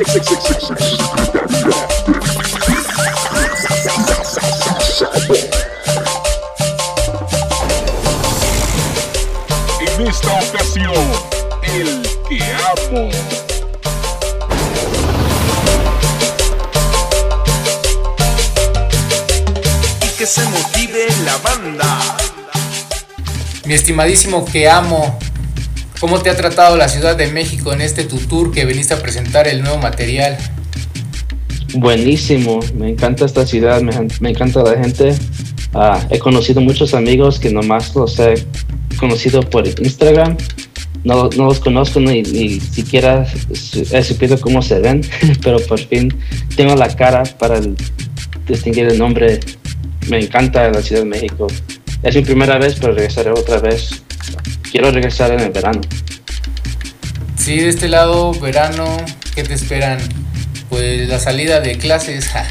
En esta ocasión, el que amo. y que se motive la banda. Mi estimadísimo que amo, ¿cómo te ha tratado la Ciudad de México en este tu tour que viniste a presentar el nuevo material? Buenísimo, me encanta esta ciudad, me, me encanta la gente. Ah, he conocido muchos amigos que nomás los he conocido por Instagram. No, no los conozco ni, ni siquiera he supido cómo se ven, pero por fin tengo la cara para distinguir el nombre. Me encanta la Ciudad de México. Es mi primera vez, pero regresaré otra vez. Quiero regresar en el verano. Sí, de este lado, verano, ¿qué te esperan? Pues la salida de clases ja,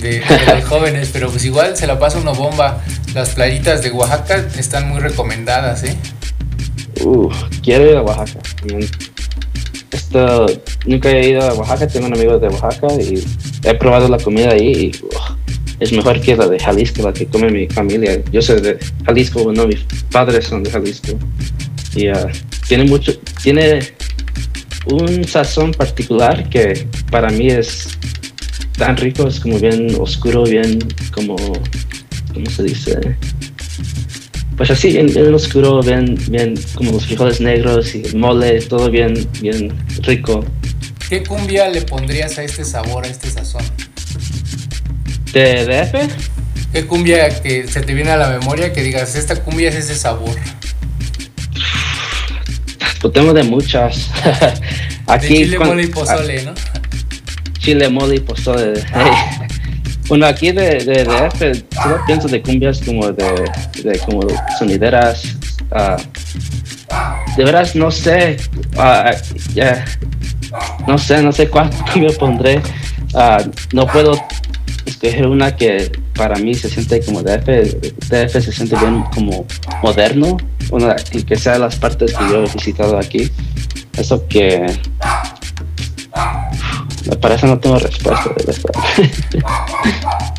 de, de los jóvenes, pero pues igual se la pasa una bomba. Las playitas de Oaxaca están muy recomendadas, ¿eh? Uh, quiero ir a Oaxaca. Esto, nunca he ido a Oaxaca, tengo un amigo de Oaxaca y he probado la comida ahí y uh, es mejor que la de Jalisco, la que come mi familia. Yo soy de Jalisco, bueno, mis padres son de Jalisco. Y uh, tiene mucho, tiene un sazón particular que para mí es tan rico, es como bien oscuro, bien como, ¿cómo se dice? Pues así, bien, bien oscuro, bien, bien como los frijoles negros y mole, todo bien, bien rico. ¿Qué cumbia le pondrías a este sabor, a este sazón? ¿De DF? ¿Qué cumbia que se te viene a la memoria que digas, esta cumbia es ese sabor? Pues tengo de muchas. de chile, cuan- mole y pozole, ¿no? Chile, mole y pozole. Bueno, aquí de, de DF solo pienso de cumbias como de, de como sonideras. ah, de veras no sé. ah, ya, no sé, no sé cuál cumbia pondré. Ah, no puedo escoger una que para mí se siente como DF. DF se siente bien como moderno. Una que sea las partes que yo he visitado aquí. Eso que me parece no tengo respuesta de verdad.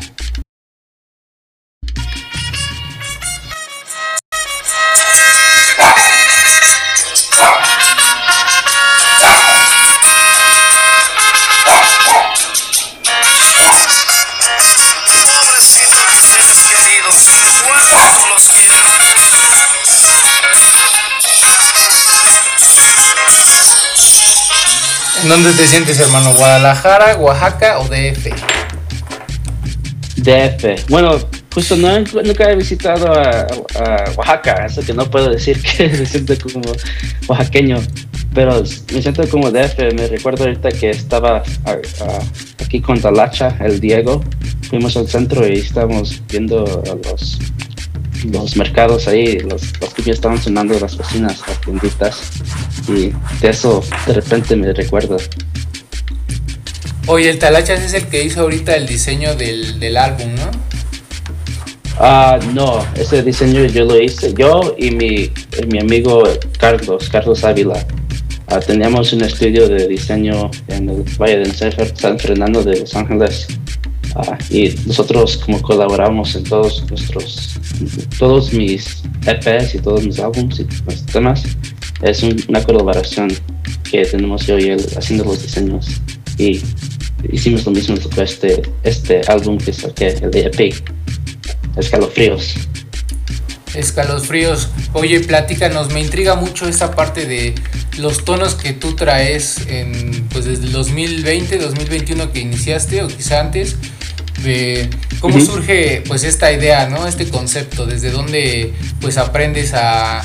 dónde te sientes, hermano? ¿Guadalajara, Oaxaca o DF? DF. Bueno, justo no, nunca he visitado a, Oaxaca, eso que no puedo decir que me siento como oaxaqueño, pero me siento como DF. Me recuerdo ahorita que estaba aquí con Talacha, el Diego, fuimos al centro y estábamos viendo a los, los mercados ahí, los, los que ya estaban sonando las cocinas, las tienditas, y de eso de repente me recuerdo. Oye, el Talachas es el que hizo ahorita el diseño del, del álbum, ¿no? Ah, no, ese diseño yo lo hice yo y mi, mi amigo Carlos, Carlos Ávila. Ah, teníamos un estudio de diseño en el Valle del San Fernando de Los Ángeles. Ah, y nosotros como colaboramos en todos nuestros, todos mis EPs y todos mis álbumes y los temas. Es un- una colaboración que tenemos yo y él haciendo los diseños. Y hicimos lo mismo con este, este álbum que saqué, el EP. Escalofríos. Escalofríos. Oye, platícanos, me intriga mucho esta parte de los tonos que tú traes en, pues desde el 2020, 2021 que iniciaste o quizá antes. De ¿Cómo surge pues esta idea, ¿no? Este concepto, desde dónde pues aprendes a, a,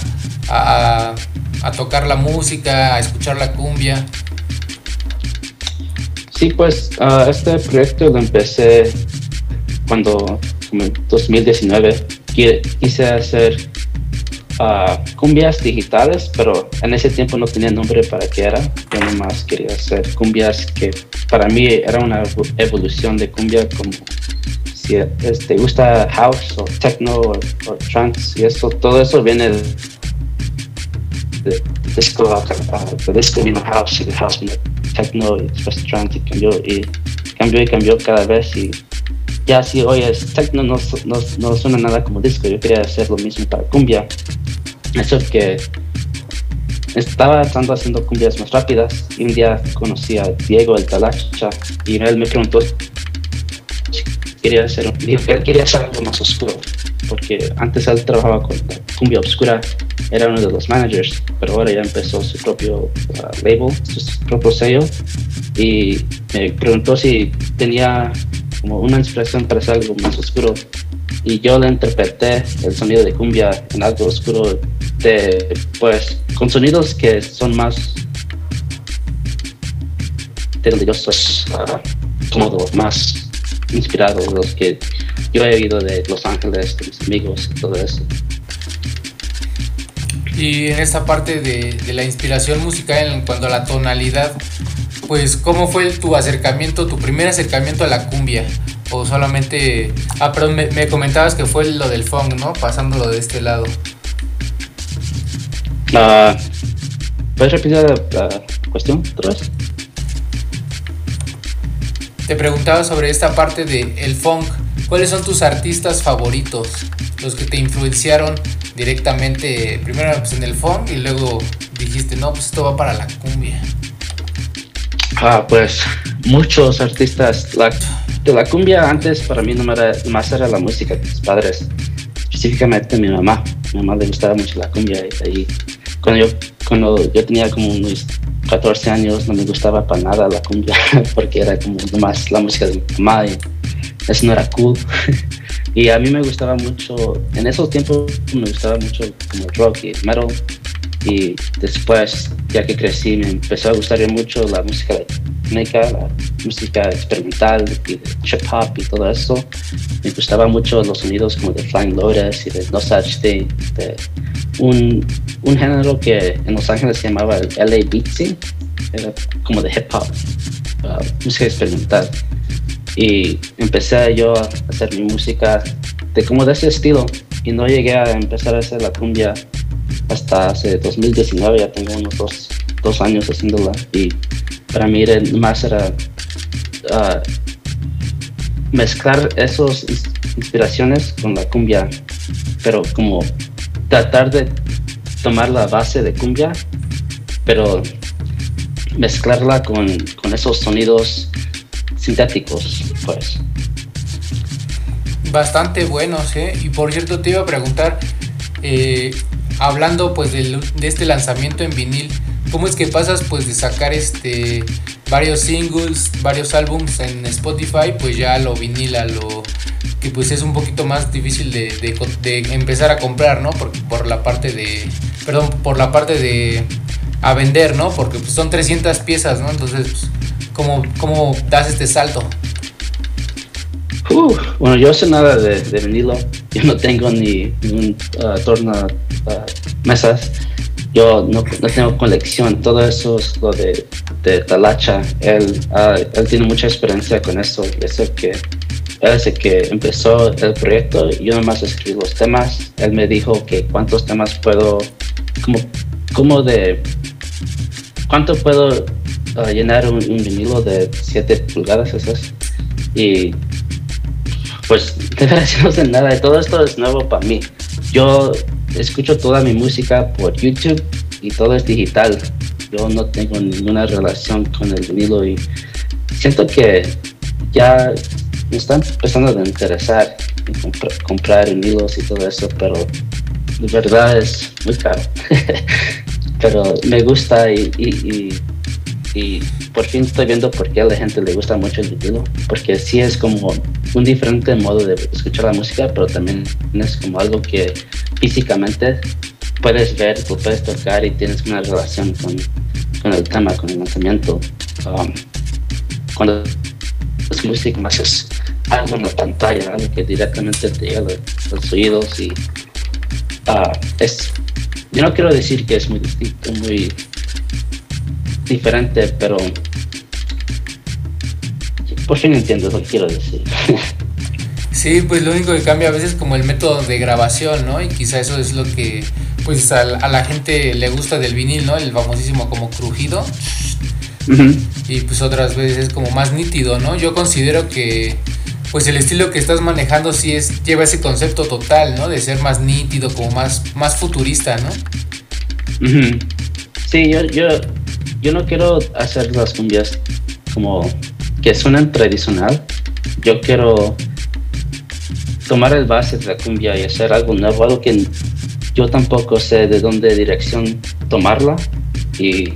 a- a tocar la música, a escuchar la cumbia. Sí, pues este proyecto lo empecé cuando, como en 2019, qui- quise hacer ah, cumbias digitales, pero en ese tiempo no tenía nombre para qué era. Yo nomás quería hacer cumbias que para mí era una evo- evolución de cumbia como si es- te gusta house o techno o, o trance y eso, todo eso viene de, disco, de disco vino house y de house vino techno y después trance y cambió y cambió y cambió cada vez y ya si hoy es techno no, no, no suena nada como disco, yo quería hacer lo mismo para cumbia. Eso que estaba tratando haciendo cumbias más rápidas y un día conocí a Diego el Talacha y él me preguntó si quería hacer, él quería hacer algo más oscuro porque antes él trabajaba con cumbia oscura, era uno de los managers, pero ahora ya empezó su propio uh, label, su propio sello y me preguntó si tenía como una inspiración para hacer algo más oscuro y yo le interpreté el sonido de cumbia en algo oscuro de pues con sonidos que son más deliciosos ah, como los más inspirados los que yo he oído de Los Ángeles de mis amigos y todo eso Y en esta parte de, de la inspiración musical en cuanto a la tonalidad, pues ¿cómo fue tu acercamiento, tu primer acercamiento a la cumbia? O solamente... Ah, perdón, me, me comentabas que fue lo del funk, ¿no? Pasándolo de este lado. Ah, ¿Puedes repetir la, la cuestión otra vez? Te preguntaba sobre esta parte de el funk. ¿Cuáles son tus artistas favoritos? Los que te influenciaron directamente, primero pues, en el funk y luego dijiste, no, pues esto va para la cumbia. Ah, pues muchos artistas. La, de la cumbia antes para mí no era, más era la música de mis padres, específicamente mi mamá. Mi mamá le gustaba mucho la cumbia y ahí cuando yo, cuando yo tenía como unos 14 años no me gustaba para nada la cumbia porque era como nomás la música de mi mamá y eso no era cool. y a mí me gustaba mucho, en esos tiempos me gustaba mucho como rock y metal y después, ya que crecí, me empezó a gustar mucho la música electrónica, la música experimental y de hip hop y todo eso. Me gustaba mucho los sonidos como de Flying Lotus y de No Such Thing, de un, un género que en Los Ángeles se llamaba el LA Beatsy, era como de hip hop, uh, música experimental. Y empecé yo a hacer mi música de como de ese estilo y no llegué a empezar a hacer la cumbia hasta hace 2019, ya tengo unos dos, dos años haciéndola y para mí era, más era ah, mezclar esas inspiraciones con la cumbia, pero como tratar de tomar la base de cumbia, pero mezclarla con, con esos sonidos sintéticos, pues. Bastante buenos, ¿eh? Y por cierto, te iba a preguntar, eh, hablando pues de este lanzamiento en vinil, ¿cómo es que pasas pues de sacar este varios singles, varios álbums en Spotify, pues ya lo vinil, a lo que pues es un poquito más difícil de, empezar a comprar, ¿no? Por, por la parte de, perdón, por la parte de a vender, ¿no? Porque pues, son 300 piezas, ¿no? Entonces, pues, ¿cómo, ¿cómo das este salto? Bueno, yo sé nada de, vinilo. Yo no tengo ni, ni un uh, torno uh, mesas. Yo no, no tengo colección. Todo eso es lo de, de Talacha. Él, ah, él tiene mucha experiencia con eso. Eso que él es que empezó el proyecto. Yo nomás escribí los temas. Él me dijo que cuántos temas puedo, como, como de, cuánto puedo ah, llenar un, vinilo de 7 pulgadas, esas. Y pues de verdad no nada, todo esto es nuevo para mí. Yo escucho toda mi música por YouTube y todo es digital. Yo no tengo ninguna relación con el vinilo y siento que ya me están empezando a interesar en compra- comprar vinilos y todo eso, pero de verdad es muy caro. pero me gusta y y por fin estoy viendo por qué a la gente le gusta mucho el vinilo, porque sí es como un diferente modo de escuchar la música, pero también es como algo que físicamente puedes ver, puedes tocar y tienes una relación con, con el tema, con el lanzamiento. Um, cuando es música más es algo en la pantalla, algo que directamente te llega a los, los oídos y ah, es, yo no quiero decir que es muy distinto, muy diferente, pero por fin entiendo lo que quiero decir. Sí, pues lo único que cambia a veces es como el método de grabación, ¿no? Y quizá eso es lo que pues a, la- gente le gusta del vinil, ¿no? El famosísimo como crujido. Y pues otras veces como más nítido, ¿no? Yo considero que pues el estilo que estás manejando sí es lleva ese concepto total, ¿no? De ser más nítido, como más más futurista, ¿no? Sí, yo, yo, yo no quiero hacer las cumbias como que suenan tradicional. Yo quiero tomar el base de la cumbia y hacer algo nuevo, algo que yo tampoco sé de dónde dirección tomarla y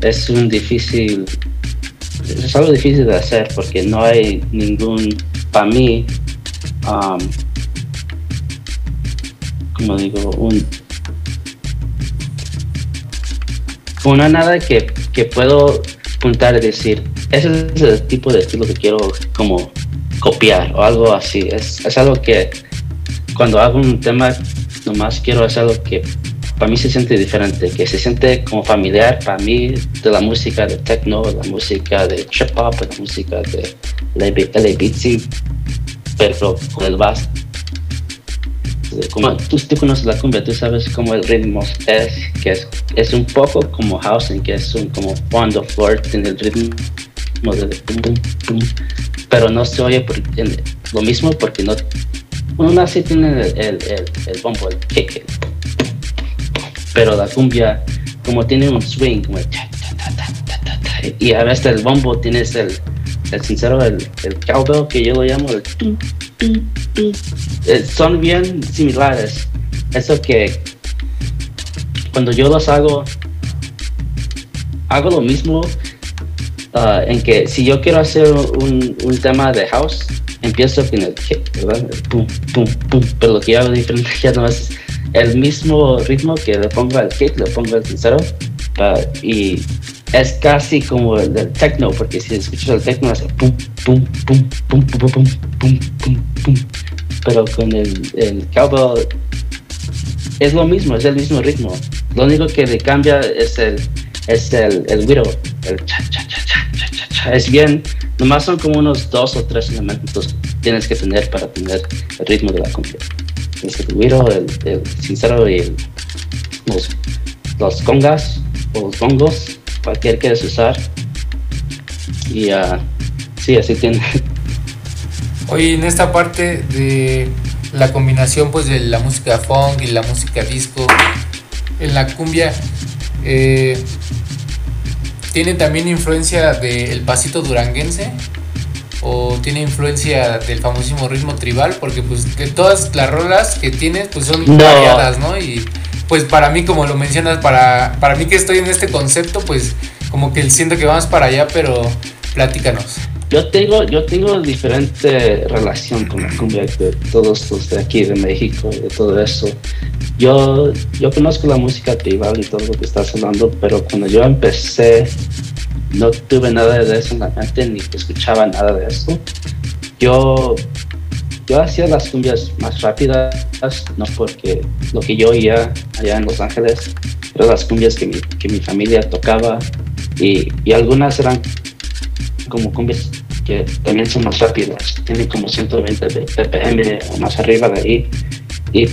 es un difícil, es algo difícil de hacer porque no hay ningún, para mí, como digo, un no hay nada que, que puedo juntar y decir, ese es el tipo de estilo que quiero como copiar o algo así. Es, es algo que cuando hago un tema, nomás quiero hacer algo que para mí se siente diferente, que se siente como familiar para mí de la música de techno, la música de trip hop, la música de LA Beatsy, pero con el bass. Como tú, tú conoces la cumbia, tú sabes cómo el ritmo es, que es, es un poco como housing, que es un como on the floor, tiene el ritmo de pum, pum, pum, pero no se oye en- lo mismo porque no, uno sí tiene el, el, el, bombo, el kick, pero la cumbia como tiene un swing como ta, ta, ta, y a veces el bombo tienes el, el sincero el, el cowbell que yo lo llamo el tum. Eh, son bien similares eso que cuando yo los hago hago lo mismo ah, en que si yo quiero hacer un, un tema de house empiezo con el kick ¿verdad? Pum pum pum pero lo que yo hago diferente ya no es el mismo ritmo que le pongo al kick, le pongo al sincero ah, y es casi como el del techno, porque si escuchas el techno hace pum, pum, pum, pum, pum, pum, pum, pum, pum. Pero con el, el cowbell es lo mismo, es el mismo ritmo. Lo único que le cambia es el, es el, el widow, el cha, cha, cha, cha, cha, cha, cha. Es bien, nomás son como unos dos o tres elementos que tienes que tener para tener el ritmo de la cumbia. Tienes el widow, el, el sincero y el, los, los congas o los bongos, cualquier quieres usar. Y uh, sí, así tiene. Oye, en esta parte de la combinación pues de la música funk y la música disco, en la cumbia, eh, ¿tiene también influencia del pasito duranguense? ¿O tiene influencia del famosísimo ritmo tribal? Porque pues de todas las rolas que tienes pues son No. variadas, ¿no? Y pues para mí, como lo mencionas, para, para mí que estoy en este concepto, pues como que siento que vamos para allá, pero platícanos. Yo tengo, yo tengo diferente relación con la cumbia de todos los de aquí de México y todo eso. Yo, yo conozco la música tribal y todo lo que estás hablando, pero cuando yo empecé no tuve nada de eso en la mente ni escuchaba nada de eso. Yo, yo hacía las cumbias más rápidas, no porque lo que yo oía allá en Los Ángeles, eran las cumbias que mi, que mi familia tocaba y, y algunas eran como cumbias que también son más rápidas, tienen como 120 de ppm o más arriba de ahí. Y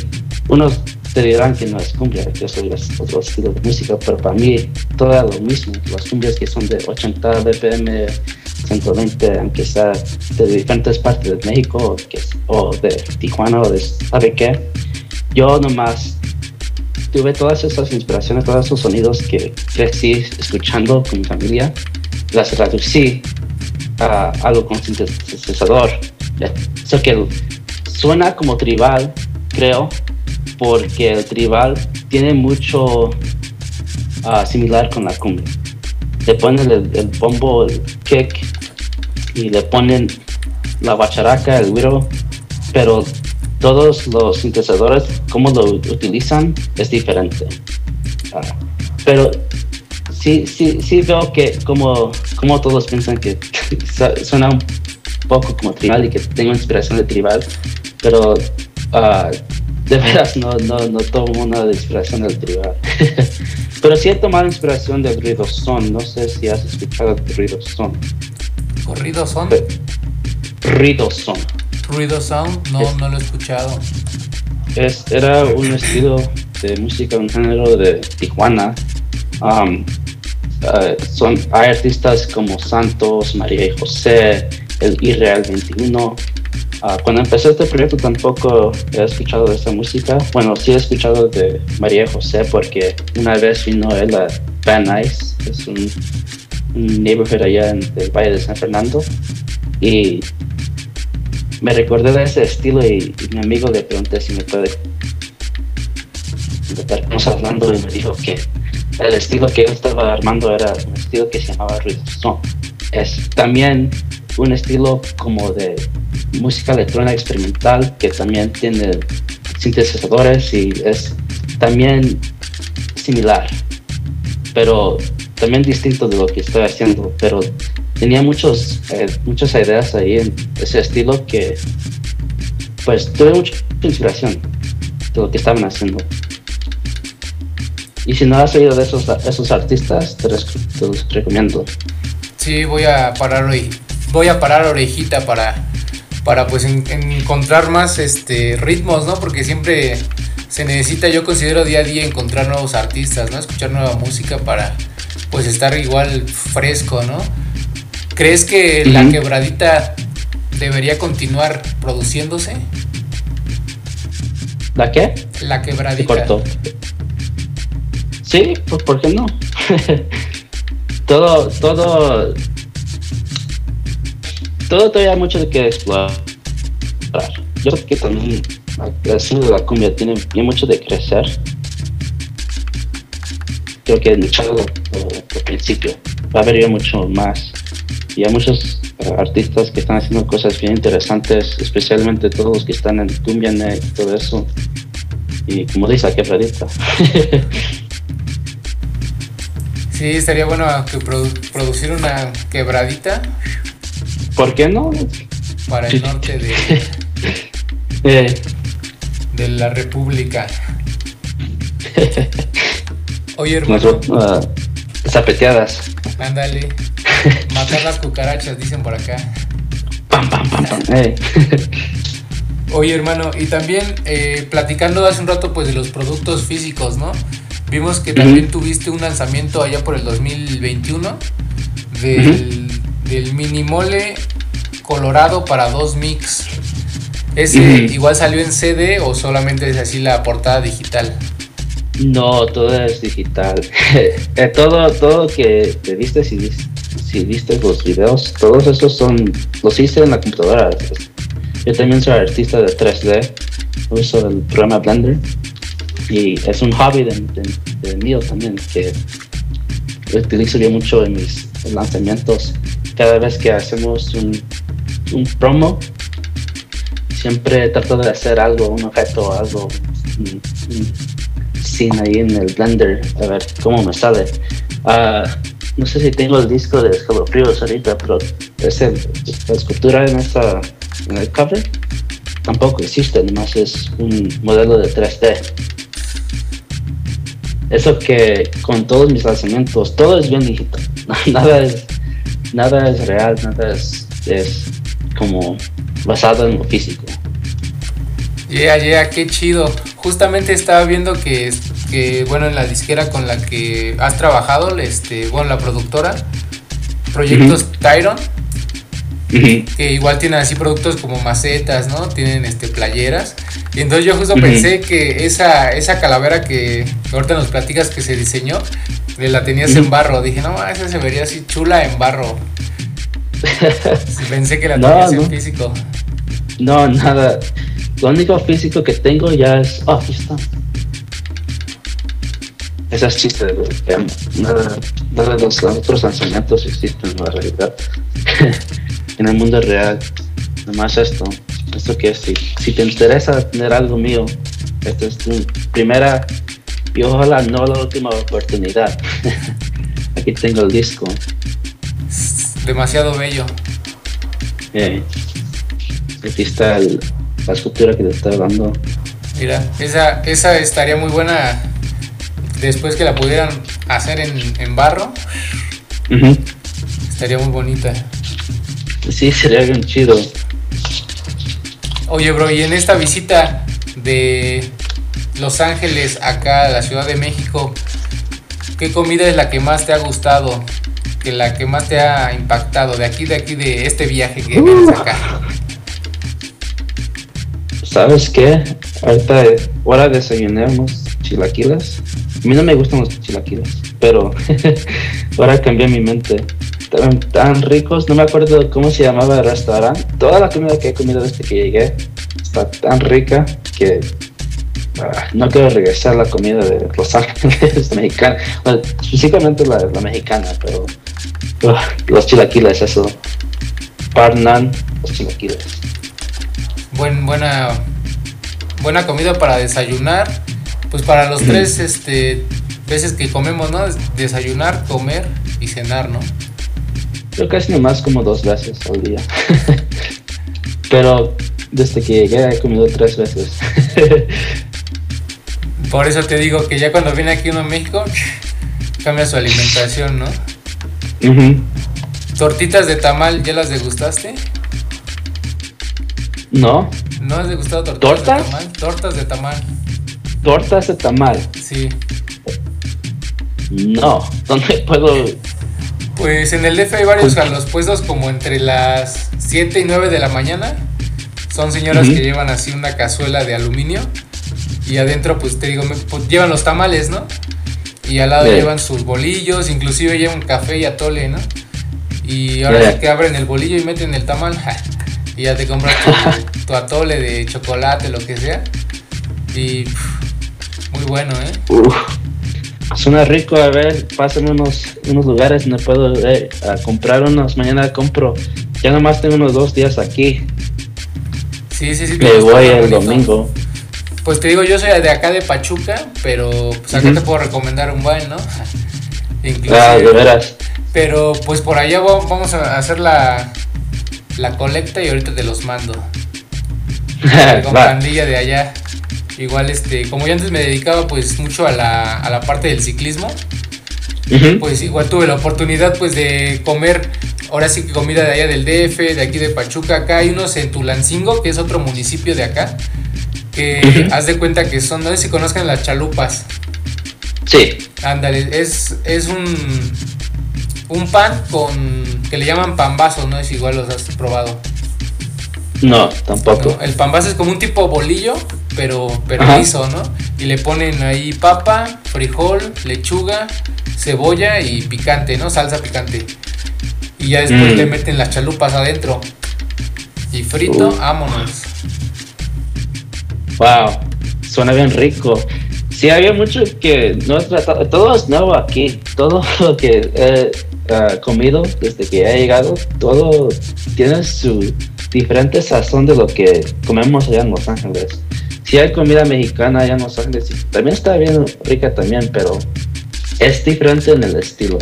unos te dirán que no es cumbia, que eso es otro estilo de música, pero para mí todo era lo mismo. Las cumbias que son de 80 bpm, 120, aunque sea de diferentes partes de México que, o de Tijuana o de sabe qué, yo nomás tuve todas esas inspiraciones, todos esos sonidos que crecí escuchando con mi familia, las traducí a algo con sintetizador. Eso que suena como tribal, creo, porque el tribal tiene mucho ah, similar con la cumbia. Le ponen el, el bombo, el kick, y le ponen la bacharaca, el güiro, pero todos los sintetizadores, cómo lo utilizan, es diferente. Ah, pero sí, sí, sí veo que como, como todos piensan que suena un poco como tribal y que tengo inspiración de tribal, pero ah, de veras no, no, no tomo nada de inspiración del tribal. pero sí he tomado inspiración del ruido son, no sé si has escuchado el ruido son. ¿Corridos son? Ruido son. Ruido Sound, no, Es- no lo he escuchado. Es, era un estilo de música, un género de Tijuana. Um, eh, son, hay artistas como Santos, María y José, el Irreal 21. Ah, cuando empecé este proyecto tampoco he escuchado esta música. Bueno, sí he escuchado de María y José porque una vez vino él a Van Nuys, es un, un neighborhood allá en el Valle de San Fernando. Y me recordé de ese estilo y, y mi amigo le pregunté si me puede estarnos hablando y me dijo que el estilo que yo estaba armando era un estilo que se llamaba Rizón. Es también un estilo como de música electrónica experimental que también tiene sintetizadores y es también similar, pero también distinto de lo que estoy haciendo. Pero tenía muchos, eh, muchas ideas ahí en ese estilo que pues tuve mucha inspiración de lo que estaban haciendo. Y si no has oído de esos, esos artistas, te, te los recomiendo. Sí, voy a parar hoy. Voy a parar orejita para, para pues en- encontrar más este ritmos, ¿no? Porque siempre se necesita, yo considero día a día encontrar nuevos artistas, ¿no? Escuchar nueva música para pues estar igual fresco, ¿no? ¿Crees que la quebradita debería continuar produciéndose? ¿La qué? La Se quebradita. cortó. Sí, pues ¿por qué no? todo, todo, todo todavía hay mucho que explorar. Yo creo que también la de la cumbia tiene mucho de crecer. Creo que luchado al principio. Va a haber mucho más. Y hay muchos artistas que están haciendo cosas bien interesantes, especialmente todos los que están en cumbia y todo eso. Y como dice, la quebradita. Sí, estaría bueno que produ- producir una quebradita ¿Por qué no? para el norte de, Eh, de la República. Oye, hermano, ah, zapeteadas. ándale. Matar las cucarachas, dicen por acá. Pam, pam, pam, pam. Eh. Oye, hermano, y también eh, platicando hace un rato pues de los productos físicos, ¿no? Vimos que también tuviste un lanzamiento allá por el 2021 del, del mini mole colorado para dos mix. ¿Ese Ujú. igual salió en CD o solamente es así la portada digital? No, todo es digital. Eh, todo, todo que te viste, si, si viste los videos, todos esos son, los hice en la computadora. Yo también soy artista de 3D, uso el programa Blender y es un hobby de, de- mío también que utilizo yo mucho en mis lanzamientos. Cada vez que hacemos un, promo, siempre trato de hacer algo, un objeto, algo, scene ahí en el Blender, a ver cómo me sale. Ah, no sé si tengo el disco de escalofríos ahorita, pero es la escultura en, esa, en el cover tampoco existe, nomás es un modelo de 3D. Eso que con todos mis lanzamientos, todo es bien digital. Nada es, nada es real, nada es, es como basado en lo físico. Yeah, yeah, qué chido. Justamente estaba viendo que, que, bueno, en la disquera con la que has trabajado, este, bueno, la productora, Proyectos Tyron, que igual tienen así productos como macetas, ¿no? Tienen este playeras. Y entonces yo justo pensé que esa, esa calavera que ahorita nos platicas que se diseñó, la tenías en barro. Dije, no, esa se vería así chula en barro. Pensé que la No, tenías en físico. No, nada. Lo único físico que tengo ya es. Oh, aquí está. Ese es chiste. güey. Em, Nada, nada de los otros lanzamientos existen en la realidad. en el mundo real. Nomás esto. Esto que si, si te interesa tener algo mío, esta es tu primera y ojalá no la última oportunidad. Aquí tengo el disco. Demasiado bello. Eh, aquí está el- la escultura que te estoy dando. Mira, esa, esa estaría muy buena después que la pudieran hacer en, en barro. Estaría muy bonita. Sí, sería bien chido. Oye, bro, y en esta visita de Los Ángeles acá a la Ciudad de México, ¿qué comida es la que más te ha gustado? Que la que más te ha impactado de aquí, de aquí, de este viaje que vienes acá. ¿Sabes qué? Ahorita ahora desayuné unos chilaquiles. A mí no me gustan los chilaquiles, pero ahora cambié mi mente. Tan ricos, no me acuerdo cómo se llamaba el restaurante. Toda la comida que he comido desde que llegué está tan rica que ah, no quiero regresar a la comida de Los Ángeles mexicana. Bueno, específicamente la, la mexicana, pero ah, los chilaquiles, eso. Parnan, los chilaquiles. Buen, buena, buena comida para desayunar. Pues para los tres este, veces que comemos, ¿no? Desayunar, comer y cenar, ¿no? Yo casi nomás como dos veces al día. Pero desde que llegué he comido tres veces. Por eso te digo que ya cuando viene aquí uno a México, cambia su alimentación, ¿no? Ujú. Tortitas de tamal, ¿ya las degustaste? No, ¿No has degustado tortitas ¿Tortas? de tamal? Tortas de tamal, tortas de tamal. sí. No, ¿dónde puedo? Pues en el DF hay varios a los puestos como entre las 7 y 9 de la mañana. Son señoras que llevan así una cazuela de aluminio y adentro pues te digo, pues, llevan los tamales, ¿no? Y al lado llevan sus bolillos, inclusive llevan café y atole, ¿no? Y ahora Ya. sí que abren el bolillo y meten el tamal ja, y ya te compras tu, tu atole de chocolate, lo que sea. Y pf, muy bueno, ¿eh? Suena rico. A ver, pásenme unos, unos lugares donde puedo eh, a comprar unos. Mañana compro. Ya nomás tengo unos dos días aquí. Sí, sí, sí. Está voy el bonito. domingo. Pues te digo, yo soy de acá de Pachuca, pero pues acá te puedo recomendar un buen, ¿no? Inclusive. Ah, de veras. Pero pues por allá va- vamos a hacer la, la colecta y ahorita te los mando. Con pandilla de allá. Igual este, como yo antes me dedicaba pues mucho a la, a la parte del ciclismo, pues igual tuve la oportunidad pues de comer, ahora sí que comida de allá del DF, de aquí de Pachuca, acá hay unos en Tulancingo, que es otro municipio de acá, que Ujú. haz de cuenta que son, no sé si conozcan las chalupas, Sí. ándale, es, es un, un pan con, que le llaman pambazo, no es igual los has probado. No, tampoco. ¿no? El pambazo es como un tipo bolillo, pero, pero liso, ¿no? Y le ponen ahí papa, frijol, lechuga, cebolla y picante, ¿no? Salsa picante. Y ya después Mm. le meten las chalupas adentro. Y frito, Uh. vámonos. Wow, suena bien rico. Sí, había mucho que no he tratado. Todo es nuevo aquí. Todo lo que he ah, comido desde que he llegado, todo tiene su diferente sazón de lo que comemos allá en Los Ángeles. Sí hay comida mexicana allá en Los Ángeles. También está bien rica también, pero es diferente en el estilo.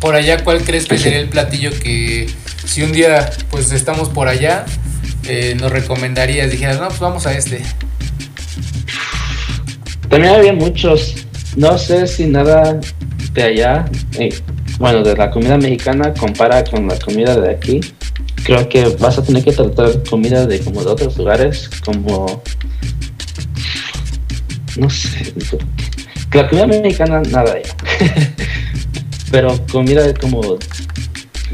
Por allá, ¿cuál crees que sería el platillo que si un día pues estamos por allá, eh, nos recomendarías? Dijeras, no, pues vamos a este. También había muchos, no sé si nada de allá, eh, bueno, de la comida mexicana compara con la comida de aquí. Creo que vas a tener que tratar comida de como de otros lugares, como no sé, la comida mexicana nada allá. Pero comida como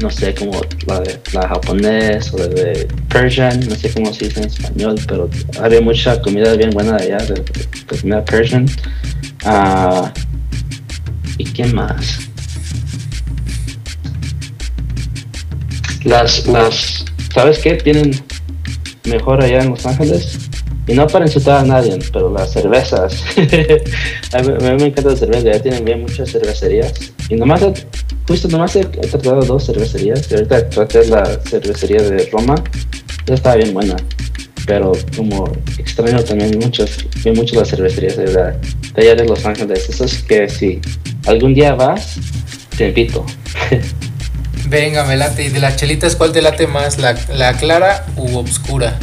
no sé, como la de la japonés o la de Persian, no sé cómo se dice en español, pero había mucha comida bien buena de allá, de, de- comida Persian. Ah, ¿Y qué más? Las, las, ¿sabes qué? Tienen mejor allá en Los Ángeles. Y no para insultar a nadie, pero las cervezas. a, mí, me encanta la cerveza, ya tienen bien muchas cervecerías. Y nomás, justo nomás he, tratado dos cervecerías. Y ahorita traté la cervecería de Roma. Esa estaba bien buena. Pero como extraño también muchas, bien mucho las cervecerías de, verdad, de allá de Los Ángeles. Eso es que si algún día vas, te invito. Venga, me late. ¿Y de las chelitas cuál te late más? ¿La, la clara u obscura?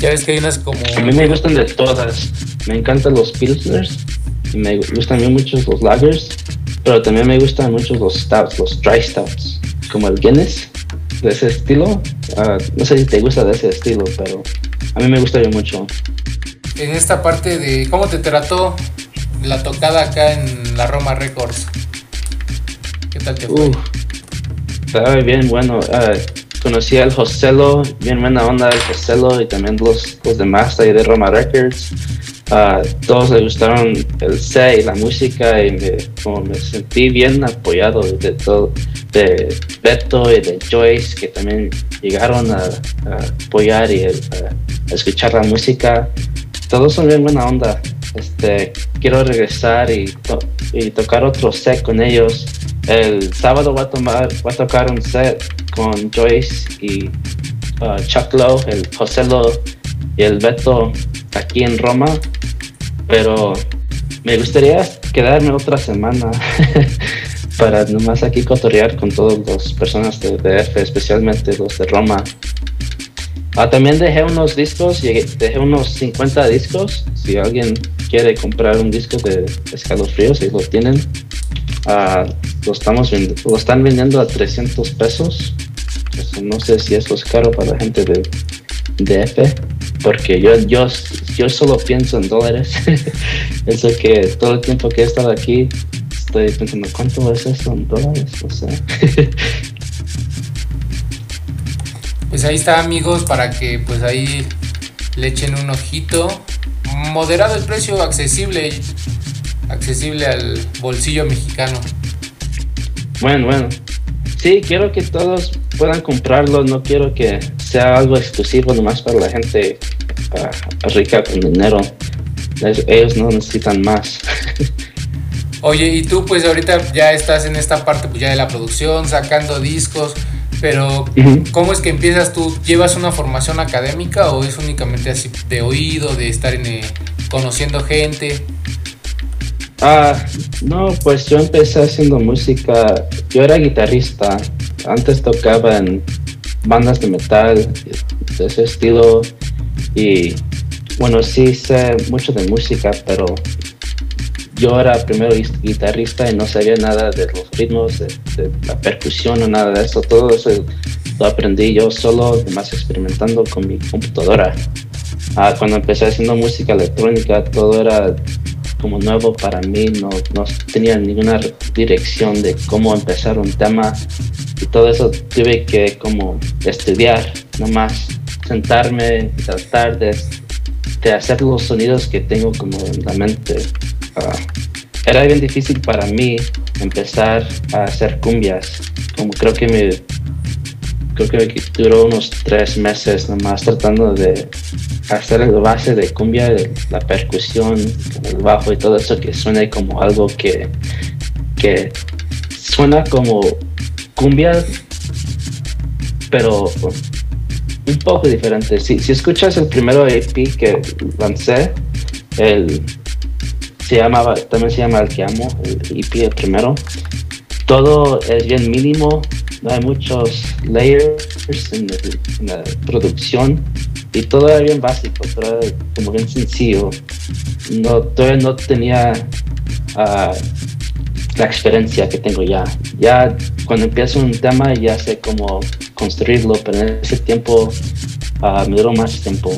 Ya ves que hay unas como... A mí me gustan de todas. Me encantan los pilsners. Y me gustan bien mucho los lagers. Pero también me gustan mucho los stouts, los dry stouts. Como el Guinness. De ese estilo. Ah, no sé si te gusta de ese estilo, pero a mí me gusta bien mucho. En esta parte de cómo te trató la tocada acá en la Roma Records. ¿Qué tal te fue? Estaba bien bueno. ah, conocí al Joselo, bien buena onda el Joselo y también los, los demás ahí de Roma Records. Ah, todos les gustaron el set y la música y me, como me sentí bien apoyado de todo, de Beto y de Joyce que también llegaron a, a apoyar y a, a escuchar la música. Todos son bien buena onda. Este, quiero regresar y, to- y tocar otro set con ellos. El sábado voy a, tomar, voy a tocar un set con Joyce y uh, Chuck Lowe, el José y el Beto aquí en Roma. Pero me gustaría quedarme otra semana para nomás aquí cotorrear con todas las personas de DF, especialmente los de Roma. Ah, también dejé unos discos, dejé unos 50 discos. Si alguien quiere comprar un disco de escalofríos, si lo tienen, lo, estamos lo están vendiendo a 300 pesos. Eso no sé si eso es caro para la gente de DF, porque yo, yo, yo solo pienso en dólares. eso que todo el tiempo que he estado aquí, estoy pensando, ¿cuánto es eso en dólares? O Pues ahí está amigos para que pues ahí le echen un ojito. Moderado el precio, accesible. Accesible al bolsillo mexicano. Bueno, bueno. Sí, quiero que todos puedan comprarlo. No quiero que sea algo exclusivo nomás para la gente ah, rica con dinero. Ellos no necesitan más. Oye, y tú pues ahorita ya estás en esta parte pues ya de la producción, sacando discos, pero. ¿cómo es que empiezas tú? ¿Llevas una formación académica o es únicamente así de oído, de estar en, eh, conociendo gente? Ah, no, pues yo empecé haciendo música. Yo era guitarrista. Antes tocaba en bandas de metal de ese estilo. Y bueno, sí sé mucho de música, pero yo era primero guitarrista y no sabía nada de los ritmos, de, de la percusión o nada de eso. Todo eso lo aprendí yo solo, más experimentando con mi computadora. Ah, cuando empecé haciendo música electrónica, todo era como nuevo para mí, no, no tenía ninguna dirección de cómo empezar un tema y todo eso tuve que como estudiar, nomás sentarme y tratar de, de hacer los sonidos que tengo como en la mente. Ah, era bien difícil para mí empezar a hacer cumbias, como creo que me creo que duró unos tres meses nomás tratando de hacer el base de cumbia, la percusión, el bajo y todo eso que suene como algo que, que suena como cumbia, pero un poco diferente. Si, si escuchas el primero EP que lancé, el, se llamaba, también se llama El que amo, el EP el primero, todo es bien mínimo, no hay muchos layers en, la producción y todo era bien básico, todo era como bien sencillo. No, todavía no tenía ah, la experiencia que tengo ya. Ya cuando empiezo un tema ya sé cómo construirlo, pero en ese tiempo ah, me duró más tiempo.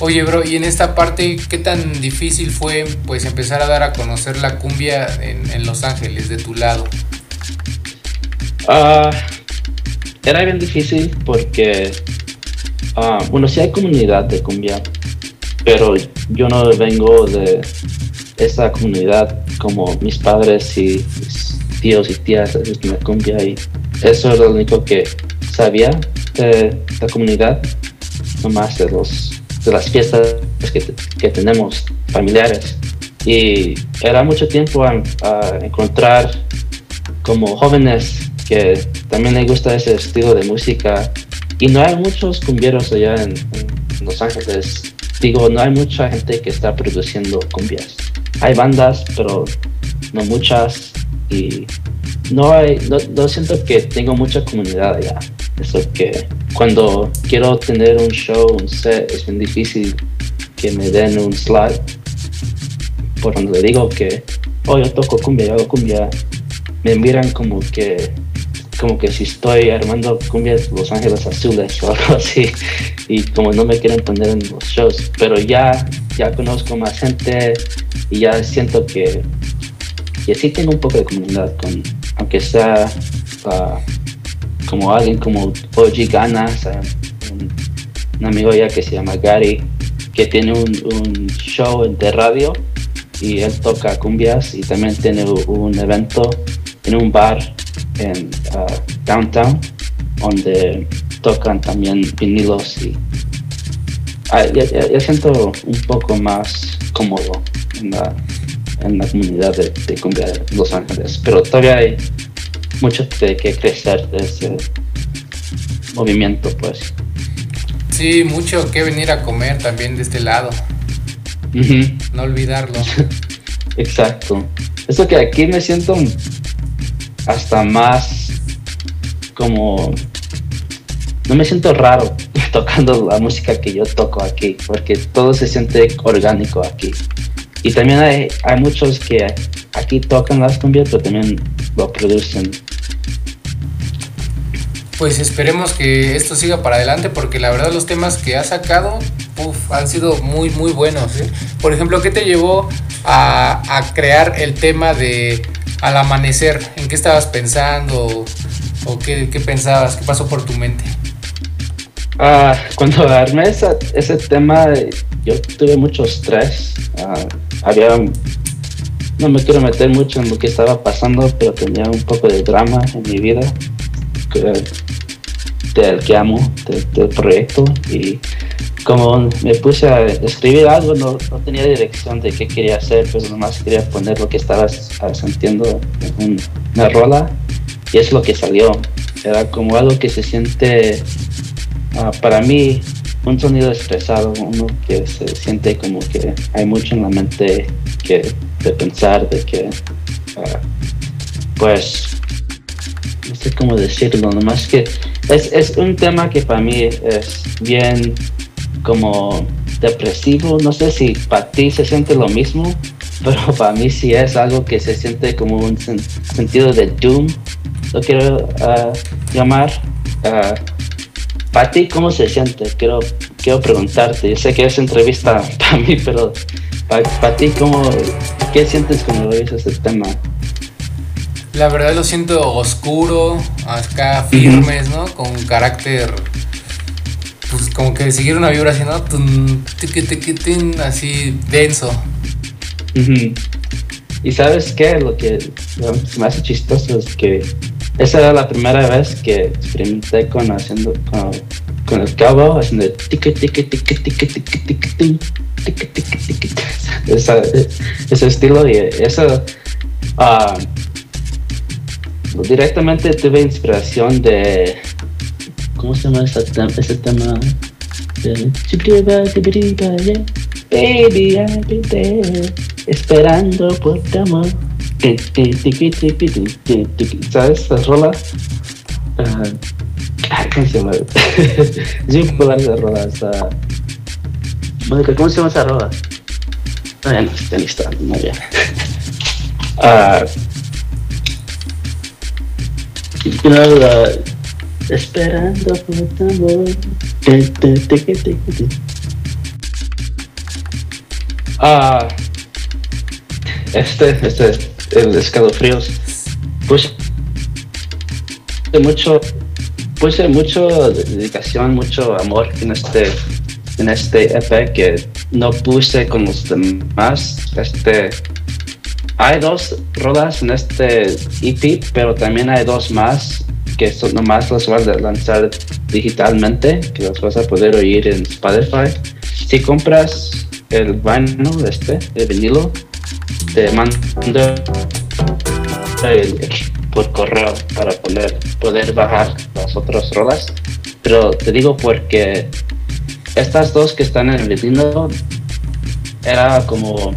Oye, bro, y en esta parte, ¿qué tan difícil fue pues empezar a dar a conocer la cumbia en Los Ángeles, de tu lado? Ah, era bien difícil porque, ah, bueno, sí hay comunidad de cumbia, pero yo no vengo de esa comunidad como mis padres y mis tíos y tías de la cumbia y eso es lo único que sabía de la comunidad, nomás de los de las fiestas que, que tenemos familiares. Y era mucho tiempo a encontrar como jóvenes que también les gusta ese estilo de música. Y no hay muchos cumbieros allá en, Los Ángeles. Digo no hay mucha gente que está produciendo cumbias. Hay bandas pero no muchas. Y no hay no, no siento que tengo mucha comunidad allá. Eso que cuando quiero tener un show un set es bien difícil que me den un slot. Por donde digo que oh yo toco cumbia yo hago cumbia me miran como que como que si estoy armando cumbias Los Ángeles Azules o algo así y como no me quieren poner en los shows, pero ya, ya conozco más gente y ya siento que, que sí tengo un poco de comunidad con, aunque sea ah, como alguien como OG Ganas, un, un amigo ya que se llama Gary, que tiene un, un show de radio y él toca cumbias y también tiene un evento en un bar en uh, downtown donde tocan también vinilos y ah, ya, ya- ya siento un poco más cómodo en la, en la comunidad de, de cumbia de Los Ángeles pero todavía hay mucho que crecer de ese movimiento pues Sí, mucho que venir a comer también de este lado. No olvidarlo. Exacto. Eso que aquí me siento hasta más como... No me siento raro tocando la música que yo toco aquí, porque todo se siente orgánico aquí. Y también hay, hay muchos que aquí tocan las cumbias, pero también lo producen. Pues esperemos que esto siga para adelante porque la verdad los temas que ha sacado uf, han sido muy muy buenos. ¿eh? Por ejemplo, ¿qué te llevó a, a crear el tema de al amanecer? ¿En qué estabas pensando? ¿O qué, pensabas? ¿Qué pasó por tu mente? Ah, cuando armé ese tema, eh, yo tuve mucho estrés. Ah, había, no me quiero meter mucho en lo que estaba pasando, pero tenía un poco de drama en mi vida que- del que amo, de- del proyecto. Y como me puse a escribir algo, no, no tenía dirección de qué quería hacer, pues nomás quería poner lo que estaba ah, sintiendo en un- una rola. Y es lo que salió. Era como algo que se siente Ah, para mí, un sonido expresado, uno que se siente como que hay mucho en la mente que, de pensar, de que, ah, pues, no sé cómo decirlo, nomás que es, es un tema que para mí es bien como depresivo, no sé si para ti se siente lo mismo, pero para mí sí es algo que se siente como un sen- sentido de doom, lo quiero ah, llamar. Ah, para ti, ¿cómo se siente? Quiero, quiero preguntarte. Yo sé que es entrevista para mí, pero para ti, ¿cómo, ¿qué sientes cuando ves este tema? La verdad lo siento oscuro, acá firmes, ¿no? Con carácter, pues como que seguir una vibra así, ¿no? Tun, tiqui, tiqui, tin, así denso. Ujú. Y sabes qué, lo que me hace chistoso es que esa era la primera vez que experimenté con haciendo con, con el cabo, haciendo tique tique tique tique tique tique tin, tique tique tique esa- ese estilo y eso ah, directamente tuve inspiración de ¿cómo se llama tem- ese tema? Baby, I'll be esperando por tu amor. ¿Sabes esa rola? Ah, ¿Cómo se llama? muy popular esa rola. Esa... Mónica, ¿cómo se llama esa rola? Ya no, ya ni está, muy bien. Ah, you know, esperando por tu amor. Ah, este, este, el escalofríos. Pues, de mucho, puse mucho dedicación, mucho amor en este, en este EP que no puse con los demás. Este, hay dos rolas en este EP, pero también hay dos más que son, nomás las voy a lanzar digitalmente, que las vas a poder oír en Spotify. Si compras el vinyl, este, el vinilo, te mando el- por correo para poder, poder bajar las otras rolas. Pero te digo porque estas dos que están en el vinilo era como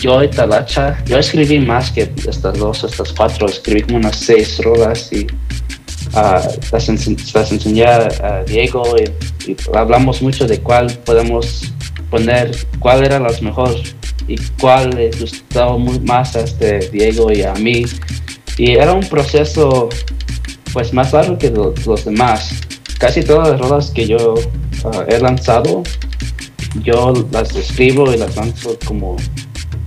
yo y Talacha. Yo escribí más que estas dos, estas cuatro. Escribí como unas seis rolas y ah, las, las enseñé a Diego y, hablamos mucho de cuál podemos poner, cuál era las mejor y cuál le gustaba más a este Diego y a mí. Y era un proceso pues más largo que lo- los demás. Casi todas las rolas que yo ah, he lanzado, yo las escribo y las lanzo como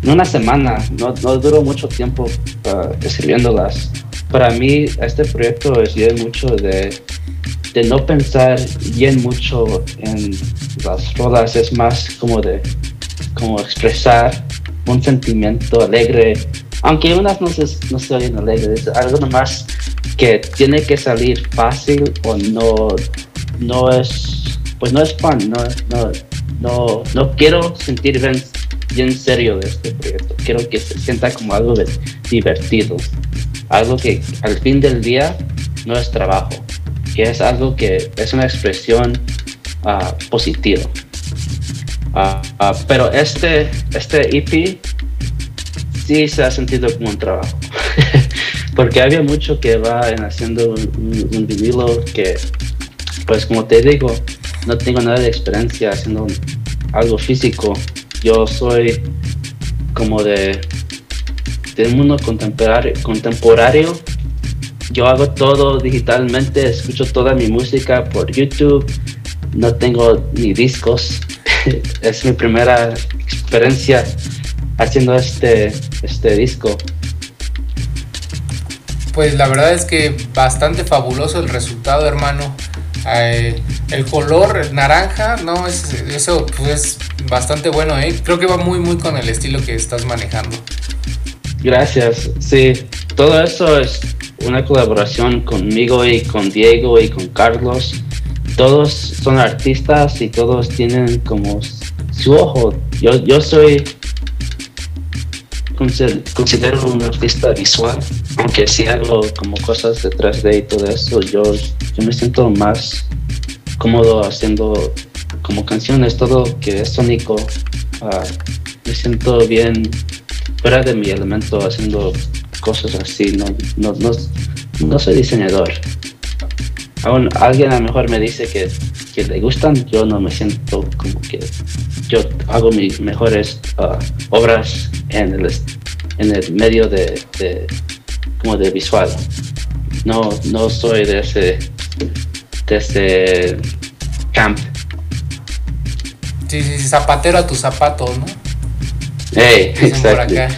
en una semana. No, no duró mucho tiempo ah, escribiéndolas. Para mí este proyecto es mucho de, de no pensar bien mucho en las rolas, es más como de como expresar un sentimiento alegre, aunque unas no se, no se oyen alegres, algo nomás que tiene que salir fácil o no, no es, pues no es no, no, no, no quiero sentir bien, serio de este proyecto, quiero que se sienta como algo divertido, algo que al fin del día no es trabajo, que es algo que es una expresión ah, positiva. Ah, ah, pero este, este EP sí se ha sentido como un trabajo. Porque había mucho que va en haciendo un, un- un vinilo que, pues como te digo, no tengo nada de experiencia haciendo algo físico. Yo soy como de, de un mundo contemporáneo, contemporáneo. Yo hago todo digitalmente, escucho toda mi música por YouTube. No tengo ni discos. es mi primera experiencia haciendo este, este disco. Pues la verdad es que bastante fabuloso el resultado, hermano. Eh, el color naranja, no, es, eso pues, es bastante bueno, ¿eh? Creo que va muy, muy con el estilo que estás manejando. Gracias. Sí, todo eso es una colaboración conmigo y con Diego y con Carlos. Todos son artistas y todos tienen como su ojo. Yo, yo soy, considero un artista visual, aunque sí hago como cosas de 3D y todo eso. Yo, yo me siento más cómodo haciendo como canciones, todo que es sónico. ah, me siento bien fuera de mi elemento haciendo cosas así, no, no, no, no soy diseñador. Aún alguien a lo mejor me dice que, que le gustan, yo no me siento como que yo hago mis mejores ah, obras en el, en el medio de, de- como de visual. No, no soy de ese, de ese camp. Sí, sí, zapatero a tu zapato, ¿no? Hey, por exacto. acá.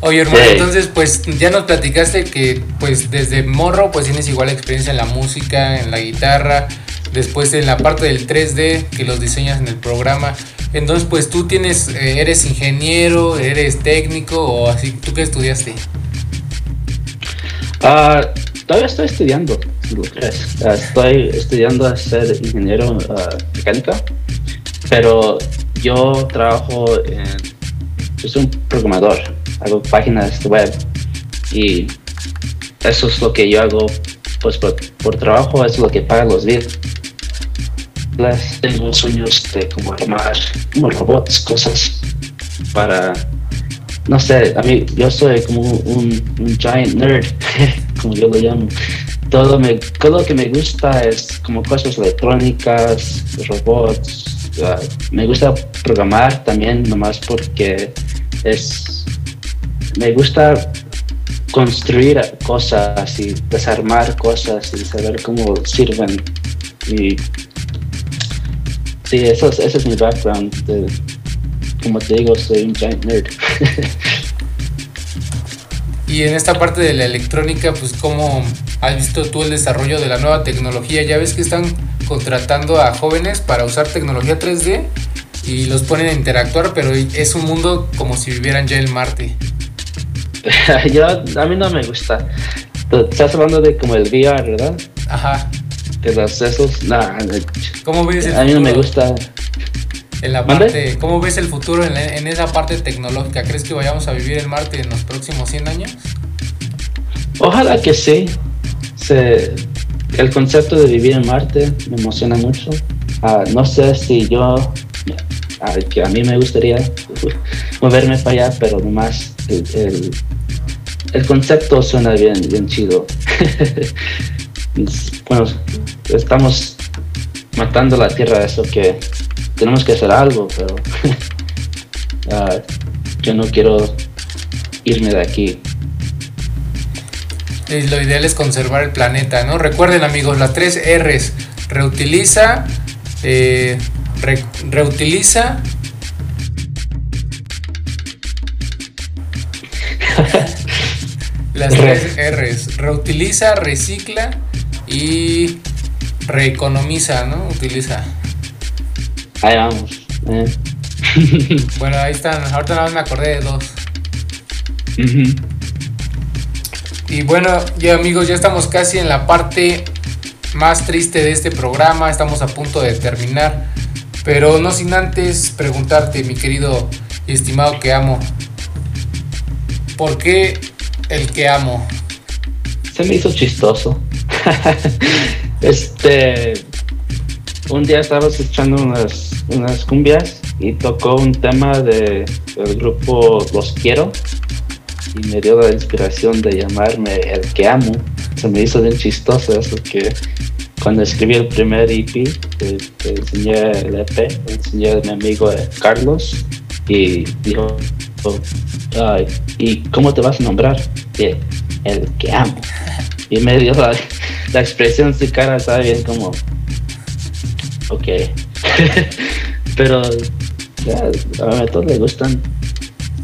Oye, hermano, entonces, pues ya nos platicaste que, pues desde morro, pues tienes igual experiencia en la música, en la guitarra, después en la parte del 3D, que los diseñas en el programa. Entonces, pues tú tienes, eh, eres ingeniero, eres técnico o así, ¿tú qué estudiaste? Ah, todavía estoy estudiando, estoy estudiando a ser ingeniero ah, mecánico, pero yo trabajo en. Yo soy un programador, hago páginas web y eso es lo que yo hago, pues por, por trabajo, es lo que paga los bills. Tengo sueños de como armar como robots, cosas para no sé, a mí yo soy como un, un giant nerd, como yo lo llamo. Todo, me, todo lo que me gusta es como cosas electrónicas, robots. me gusta programar también, nomás porque es. Me gusta construir cosas y desarmar cosas y saber cómo sirven. Y. Sí, eso es, ese es mi background. de- como te digo, soy un giant nerd. Y en esta parte de la electrónica, pues cómo has visto tú el desarrollo de la nueva tecnología. Ya ves que están contratando a jóvenes para usar tecnología 3D y los ponen a interactuar, pero es un mundo como si vivieran ya en Marte. Yo, a mí no me gusta. Tú Estás hablando de como el VR, ¿verdad? Ajá. De los esos. Nah, ¿Cómo ves el a mí no me gusta. En la parte, cómo ves el futuro en, esa parte tecnológica? ¿Crees que vayamos a vivir en Marte en los próximos 100 años? Ojalá que sí. Se, el concepto de vivir en Marte me emociona mucho. Ah, no sé si yo, ah, que a mí me gustaría moverme para allá, pero nomás el, el, el concepto suena bien, bien chido. bueno, estamos matando la Tierra, eso que tenemos que hacer algo, pero yo no quiero irme de aquí. eh, lo ideal es conservar el planeta, ¿no? Recuerden amigos, las tres R's, reutiliza, eh, re- reutiliza, las Re. tres R's, reutiliza, recicla y reeconomiza, ¿no? Utiliza. Ahí vamos. eh. Bueno, ahí están, ahorita nada más me acordé de dos. Y bueno, ya amigos, ya estamos casi en la parte más triste de este programa, estamos a punto de terminar, pero no sin antes preguntarte, mi querido y estimado que amo, ¿por qué el que amo? Se me hizo chistoso. este. Un día estaba escuchando unas, unas cumbias y tocó un tema de, del grupo Los Quiero y me dio la inspiración de llamarme El que amo. Se me hizo bien chistoso eso que cuando escribí el primer EP, te, te enseñé el EP, le enseñé a mi amigo eh, Carlos y dijo, "Ay, ¿y cómo te vas a nombrar? El que amo. Y me dio la, la expresión en su cara, estaba bien como, ok. Pero ya, a todos le gustan.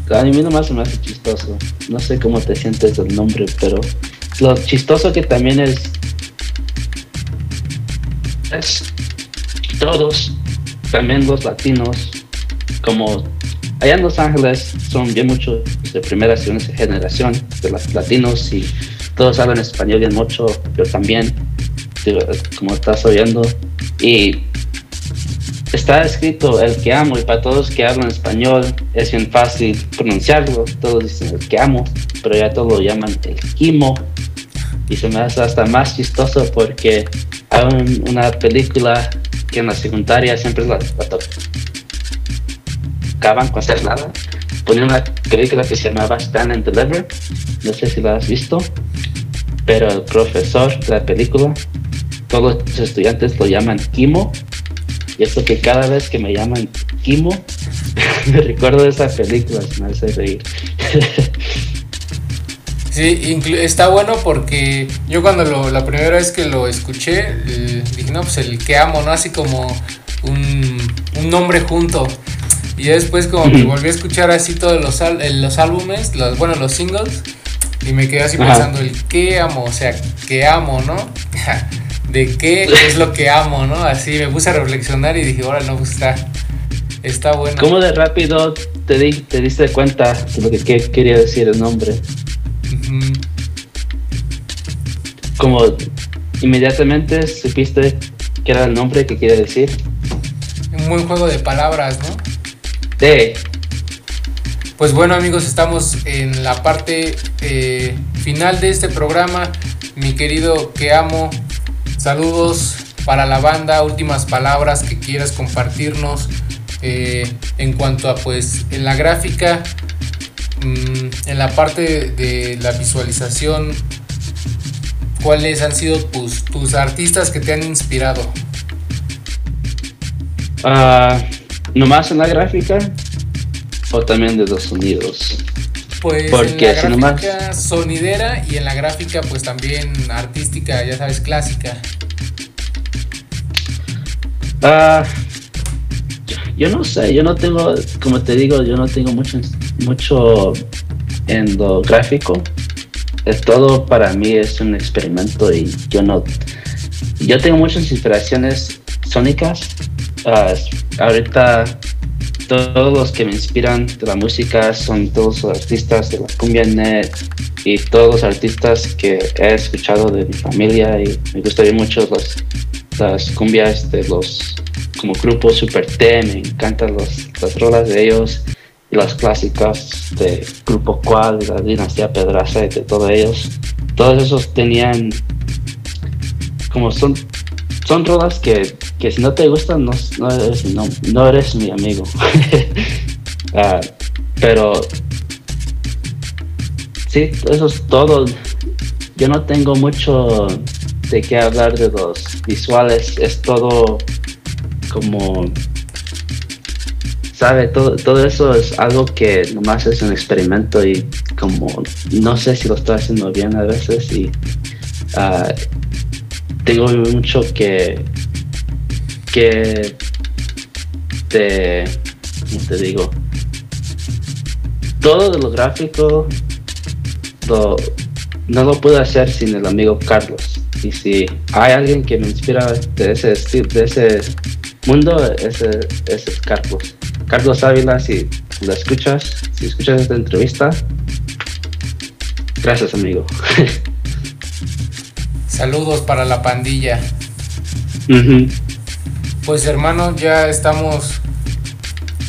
A mí nomás se me hace chistoso. No sé cómo te sientes del nombre, pero lo chistoso que también es. Es todos, también los latinos, como allá en Los Ángeles son bien muchos de primera segunda generación de latinos y todos hablan español bien mucho, yo también, como estás oyendo. Y está escrito el que amo y para todos que hablan español es bien fácil pronunciarlo, todos dicen el que amo, pero ya todos lo llaman el quimo y se me hace hasta más chistoso porque hay un- una película que en la secundaria siempre la, la tocaban con hacer nada. Ponían una película que se llamaba Stand and Deliver, no sé si la has visto, pero el profesor de la película, todos los estudiantes lo llaman Kimo, y eso que cada vez que me llaman Kimo, me recuerdo de esa película, me hace reír. Sí, está bueno porque yo cuando lo, la primera vez que lo escuché, eh, dije, no, pues el que amo, ¿no? Así como un, un nombre junto. Y después como que volví a escuchar así todos los, eh, los álbumes, los, bueno, los singles, y me quedé así Ajá. pensando, el que amo, o sea, que amo, ¿no? ¿De qué es lo que amo, no? Así me puse a reflexionar y dije, ahora no, pues está, está bueno. ¿Cómo de rápido te, di- te diste cuenta de lo que, que quería decir el nombre? Como inmediatamente supiste que era el nombre que quiere decir. Un buen juego de palabras, ¿no? De Pues bueno amigos, estamos en la parte eh, final de este programa. Mi querido que amo, saludos para la banda, últimas palabras que quieras compartirnos eh, en cuanto a pues en la gráfica, mm, en la parte de la visualización, cuáles han sido tus, tus artistas que te han inspirado. ah, nomás en la gráfica o también de los sonidos. Pues Porque en si la nomás- gráfica sonidera y en la gráfica pues también artística, ya sabes, clásica. Ah, yo- no sé, yo no tengo, como te digo, yo no tengo mucho, mucho en lo gráfico. Todo para mí es un experimento y yo no, yo tengo muchas inspiraciones sónicas. Ah, ahorita todos los que me inspiran de la música son todos los artistas de la cumbia net y todos los artistas que he escuchado de mi familia y me gustaría mucho los, las cumbias de los como grupo Super T, me encantan los, las rolas de ellos y las clásicas de Grupo Cual, la dinastía Pedraza y de todos ellos. Todos esos tenían como son son rolas que, que si no te gustan no, no, eres, mi amigo. Ah, pero sí, eso es todo. Yo no tengo mucho de qué hablar de los visuales. Es todo como sabe todo, todo eso es algo que nomás es un experimento y como no sé si lo estoy haciendo bien a veces y ah, tengo mucho que que te ¿cómo te digo todo de lo gráfico no lo puedo hacer sin el amigo Carlos. Y si hay alguien que me inspira de ese estilo de ese mundo ese es Carlos. Carlos Ávila si lo escuchas si escuchas esta entrevista gracias amigo Saludos para la pandilla. Pues hermano, ya estamos.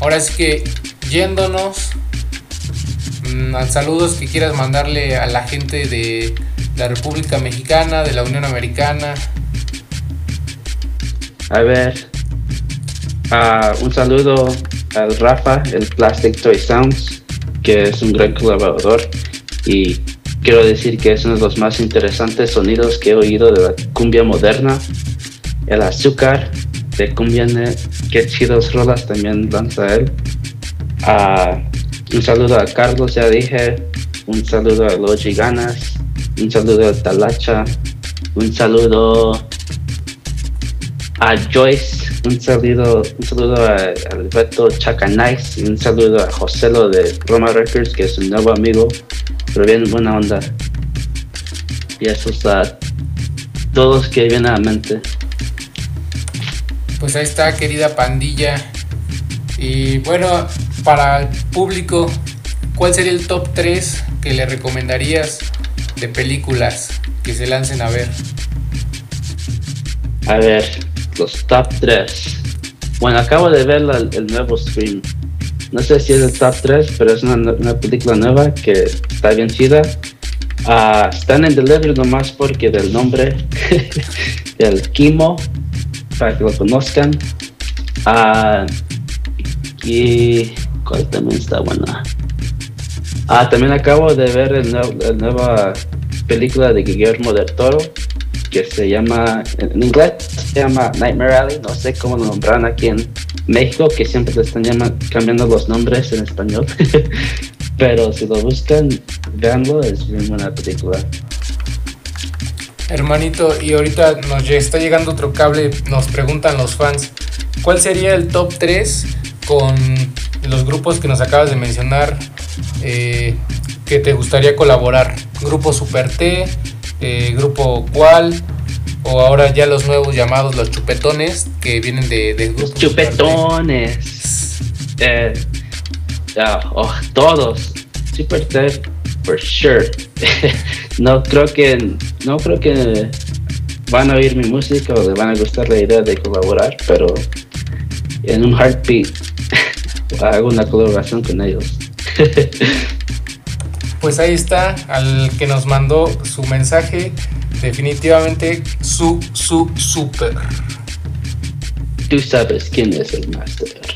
Ahora sí que yéndonos. Mm, saludos que quieras mandarle a la gente de la República Mexicana, de la Unión Americana. A ver, ah, un saludo al Rafa, el Plastic Toy Sounds, que es un gran colaborador y quiero decir que es uno de los más interesantes sonidos que he oído de la cumbia moderna. El azúcar de cumbia, qué chidos rolas también lanza él. Ah, un saludo a Carlos, ya dije. Un saludo a Logi Ganas. Un saludo a Talacha. Un saludo a Joyce, un saludo, un saludo a Alberto Chacanais y un saludo a Joselo de Roma Records, que es un nuevo amigo, pero bien buena onda. Y eso está todos que vienen a la mente. Pues ahí está, querida pandilla. Y bueno, para el público, ¿cuál sería el top 3 que le recomendarías de películas que se lancen a ver? A ver, los top 3. Bueno, acabo de ver el nuevo Scream. No sé si es el top 3, pero es una, una película nueva que está bien chida. Ah, están en Delivery nomás porque del nombre, el Kimo, para que lo conozcan. Ah, y cuál también está buena. Ah, también acabo de ver el nueva película de Guillermo del Toro que se llama, en inglés se llama Nightmare Alley, no sé cómo lo nombran aquí en México, que siempre le están cambiando los nombres en español. Pero si lo buscan, véanlo, es bien buena película. Hermanito, y ahorita nos está llegando otro cable, nos preguntan los fans, ¿cuál sería el top 3 con los grupos que nos acabas de mencionar eh, que te gustaría colaborar? Grupo Super T, eh, Grupo Cual, o ahora ya los nuevos llamados los chupetones que vienen de, de. Chupetones. Eh, oh, todos. Super for sure. no creo que no creo que van a oír mi música o le van a gustar la idea de colaborar, pero en un heartbeat hago una colaboración con ellos. Pues ahí está, al que nos mandó su mensaje, definitivamente su, su, super. Tú sabes quién es el master.